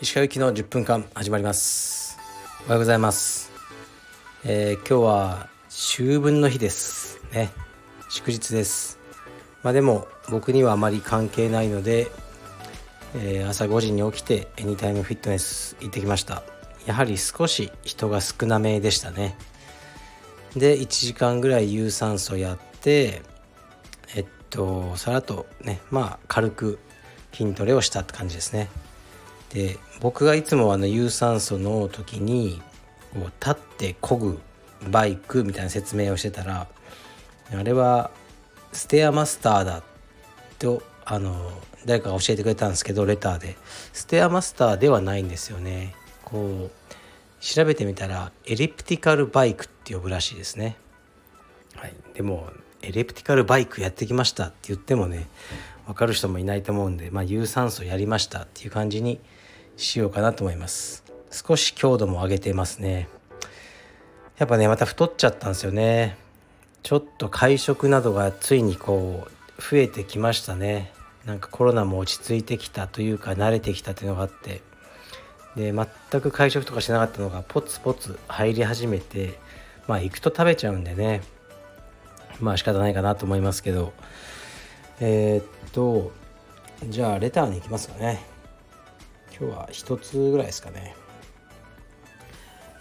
石川行きの10分間始まります。おはようございます、えー今日は秋分の日ですね。祝日です。まあでも僕にはあまり関係ないので、えー朝5時に起きてエニタイムフィットネス行ってきました。やはり少し人が少なめでしたね。で1時間ぐらい有酸素やってえっとねまあ軽く筋トレをしたって感じですね。で僕がいつもあの有酸素の時にこう立って漕ぐバイクみたいな説明をしてたらあれはステアマスターだとあの誰かが教えてくれたんですけどレターで。ステアマスターではないんですよね。こう調べてみたらエリプティカルバイクって呼ぶらしいですね。はい、でもエレプティカルバイクやってきましたって言ってもね分かる人もいないと思うんで、まあ、有酸素やりましたっていう感じにしようかなと思います。少し強度も上げてますね。やっぱねまた太っちゃったんですよね。ちょっと会食などがついにこう増えてきましたね。なんかコロナも落ち着いてきたというか慣れてきたというのがあって。で全く会食とかしなかったのがポツポツ入り始めてまあ行くと食べちゃうんでね。まあ仕方ないかなと思いますけど。えーっとじゃあレターに行きますかね。今日は一つぐらいですかね、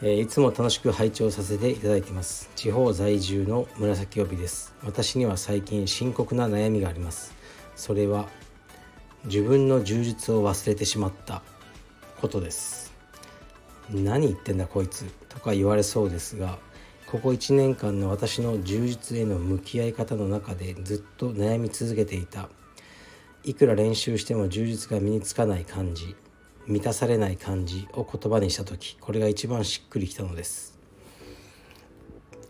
えーいつも楽しく拝聴させていただいています。地方在住の紫帯です。私には最近深刻な悩みがあります。それは自分の充実を忘れてしまったことです。何言ってんだこいつとか言われそうですがここ1年間の私の充実への向き合い方の中でずっと悩み続けていた。いくら練習しても充実が身につかない感じ満たされない感じを言葉にした時これが一番しっくりきたのです。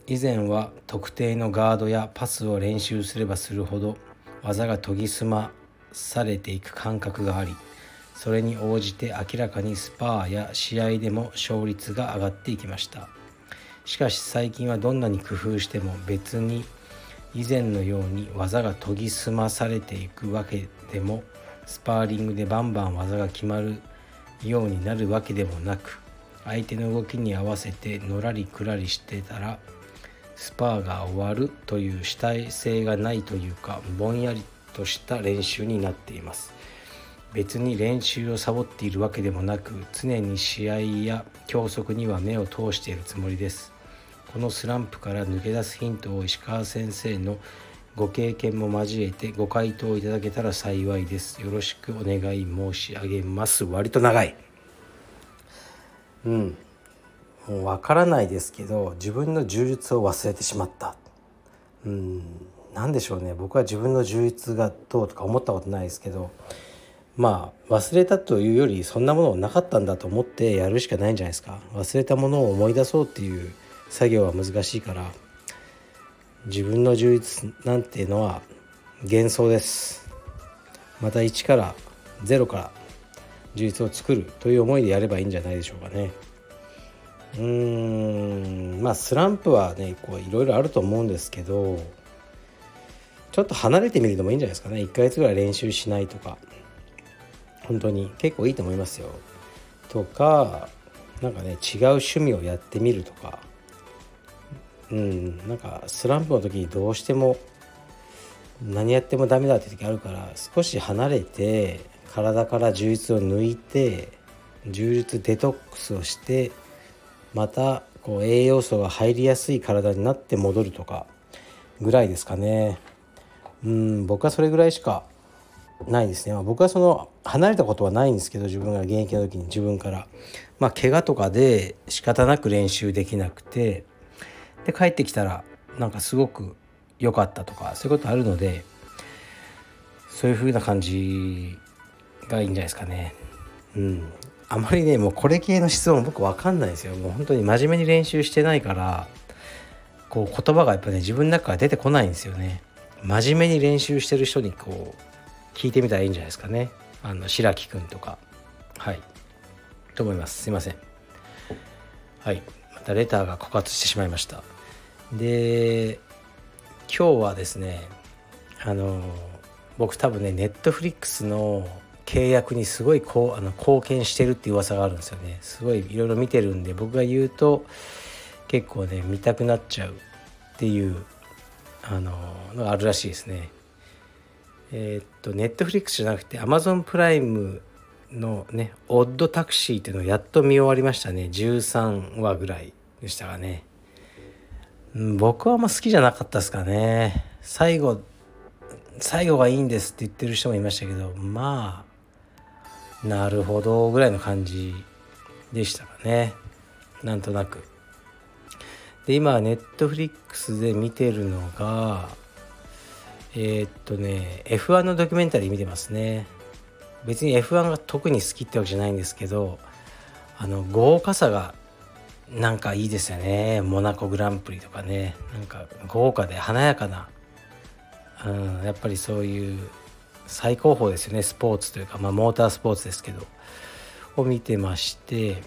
以前は特定のガードやパスを練習すればするほど技が研ぎ澄まされていく感覚がありそれに応じて明らかにスパーや試合でも勝率が上がっていきました。しかし最近はどんなに工夫しても別に以前のように技が研ぎ澄まされていくわけでもスパーリングでバンバン技が決まるようになるわけでもなく相手の動きに合わせてのらりくらりしてたらスパーが終わるという主体性がないというかぼんやりとした練習になっています。別に練習をサボっているわけでもなく常に試合や教則には目を通しているつもりです。このスランプから抜け出すヒントを石川先生のご経験も交えてご回答いただけたら幸いです。よろしくお願い申し上げます。割と長い。うん。もうわからないですけど自分の充実を忘れてしまった。うん。何でしょうね。僕は自分の充実がどうとか思ったことないですけどまあ忘れたというよりそんなものなかったんだと思ってやるしかないんじゃないですか。忘れたものを思い出そうっていう作業は難しいから自分の充実なんていうのは幻想です。また1から0から充実を作るという思いでやればいいんじゃないでしょうかね。うーんまあスランプはねこういろいろあると思うんですけどちょっと離れてみるのもいいんじゃないですかね。1ヶ月ぐらい練習しないとか。本当に結構いいと思いますよ。とかなんかね違う趣味をやってみるとか。うん。なんかスランプの時にどうしても何やってもダメだって時あるから少し離れて体から充実を抜いて充実デトックスをしてまたこう栄養素が入りやすい体になって戻るとかぐらいですかね。うん僕はそれぐらいしかないですね、ま、僕はその離れたことはないんですけど自分が現役の時に自分から。まあ怪我とかで仕方なく練習できなくてで帰ってきたらなんかすごく良かったとかそういうことあるのでそういう風な感じがいいんじゃないですかね。うん。あまりねもうこれ系の質問僕分かんないですよ。もう本当に真面目に練習してないからこう言葉がやっぱね自分の中から出てこないんですよね。真面目に練習してる人にこう聞いてみたらいいんじゃないですかね。あの白木くんとか。はい。と思います。すいません。はい。またレターが枯渇してしまいました。で今日はですねあの僕多分ねネットフリックスの契約にすごいこうあの貢献してるっていう噂があるんですよね。すごいいろいろ見てるんで僕が言うと結構ね見たくなっちゃうっていうあののがあるらしいですね。えー、っとネットフリックスじゃなくてアマゾンプライムのねオッドタクシーっていうのをやっと見終わりましたね。13話ぐらいでしたがね、僕はあんま好きじゃなかったですかね。最後最後がいいんですって言ってる人もいましたけどまあなるほどぐらいの感じでしたかね。なんとなく。で今ネットフリックスで見てるのがえー、っとね F1 のドキュメンタリー見てますね。別に F1 が特に好きってわけじゃないんですけどあの豪華さがなんかいいですよね。モナコグランプリとかね。なんか豪華で華やかな、うん、やっぱりそういう最高峰ですよね。スポーツというか、まあ、モータースポーツですけど。を見てまして。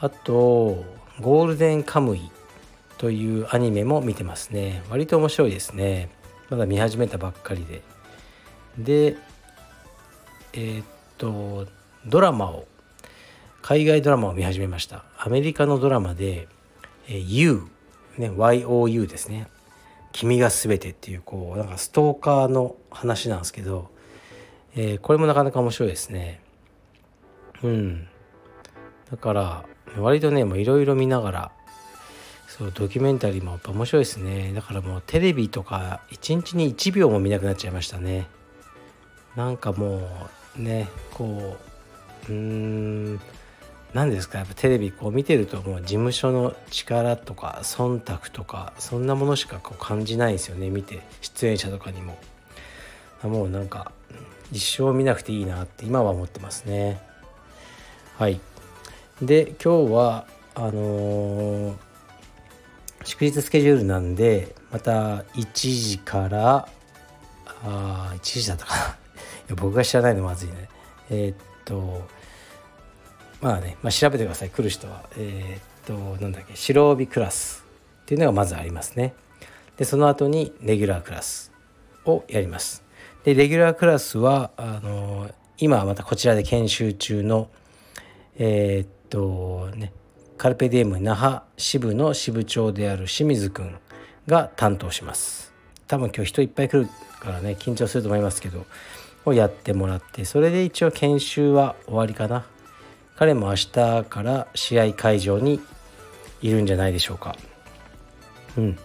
あとゴールデンカムイというアニメも見てますね。割と面白いですね。まだ見始めたばっかりで。でえー、っとドラマを海外ドラマを見始めました。アメリカのドラマで「えー、You」ね YOU ですね「君が全て」っていうこうなんかストーカーの話なんですけど、えー、これもなかなか面白いですね。うん。だから割とねいろいろ見ながらそうドキュメンタリーもやっぱ面白いですね。だからもうテレビとか1日に1秒も見なくなっちゃいましたね。なんかもうねこううーん。何ですか？やっぱテレビこう見てるともう事務所の力とか忖度とかそんなものしかこう感じないですよね見て。出演者とかにも。もうなんか一生見なくていいなって今は思ってますね。はい。で今日はあのー祝日スケジュールなんでまた1時からあ1時だったかな。いや僕が知らないのまずいね。えー、っとまあね、まあ、調べてください。来る人は。えー、っとなんだっけ。白帯クラス。っていうのがまずありますね。でその後にレギュラークラスをやります。でレギュラークラスはあの今またこちらで研修中のえー、っとねカルペディエム那覇支部の支部長である清水くんが担当します。多分今日人いっぱい来るからね緊張すると思いますけどをやってもらってそれで一応研修は終わりかな。彼も明日から試合会場にいるんじゃないでしょうか。うん。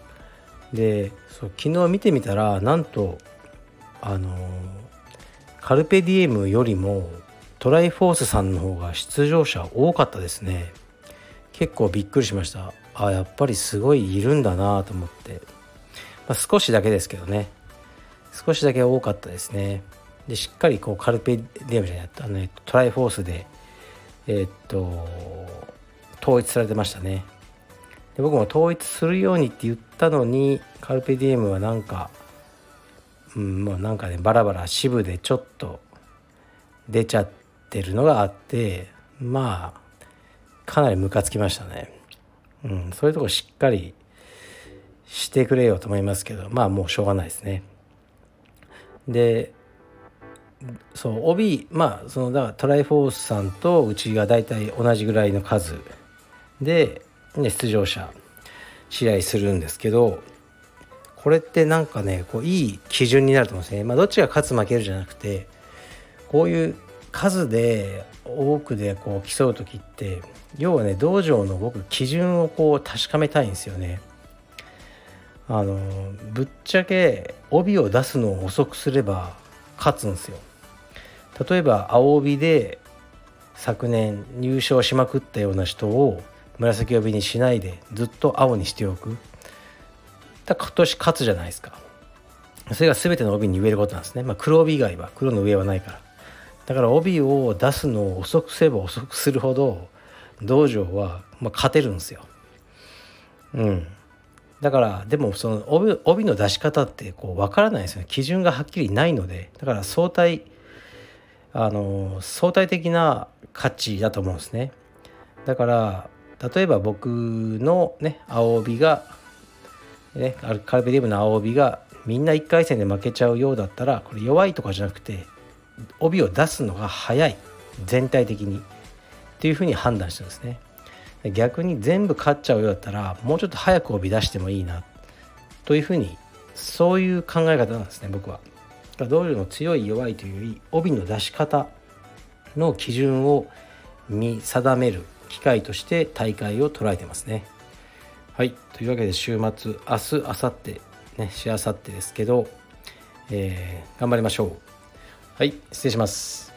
でそう昨日見てみたらなんとあのカルペディエムよりもトライフォースさんの方が出場者多かったですね。結構びっくりしました。あやっぱりすごいいるんだなと思って、まあ、少しだけですけどね。少しだけ多かったですね。でしっかりこうカルペディウムじゃないあの、ね、トライフォースでえー、っと統一されてましたねで僕も統一するようにって言ったのにカルペディエムはなんかうんまあなんかねバラバラ支部でちょっと出ちゃってるのがあってまあかなりムカつきましたね。うん、そういうとこしっかりしてくれよと思いますけどまあもうしょうがないですね。でそう帯まあそのだからトライフォースさんとうちが大体同じぐらいの数で、ね、出場者試合するんですけどこれってなんかねこういい基準になると思うんですね。まあ、どっちが勝つ負けるじゃなくてこういう数で多くでこう競う時って要はね道場の僕基準をこう確かめたいんですよね。あのぶっちゃけ帯を出すのを遅くすれば勝つんですよ。例えば青帯で昨年入賞しまくったような人を紫帯にしないでずっと青にしておく。だ今年勝つじゃないですか。それが全ての帯に言えることなんですね。まあ黒帯以外は黒の上はないから。だから帯を出すのを遅くすれば遅くするほど道場は、まあ、勝てるんですよ。うん。だからでもその帯帯の出し方ってこう分からないですよね基準がはっきりないのでだから相対あの相対的な価値だと思うんですね。だから例えば僕のね青帯がねカルペディウムの青帯がみんな1回戦で負けちゃうようだったらこれ弱いとかじゃなくて帯を出すのが早い。全体的に。っていうふうに判断してるんですね。逆に全部勝っちゃうようだったらもうちょっと早く帯出してもいいな。というふうにそういう考え方なんですね僕は。ドルの強い弱いというより帯の出し方の基準を見定める機会として大会を捉えてますね。はい。というわけで週末明日明後日ねしあさってですけど、えー、頑張りましょう。はい。失礼します。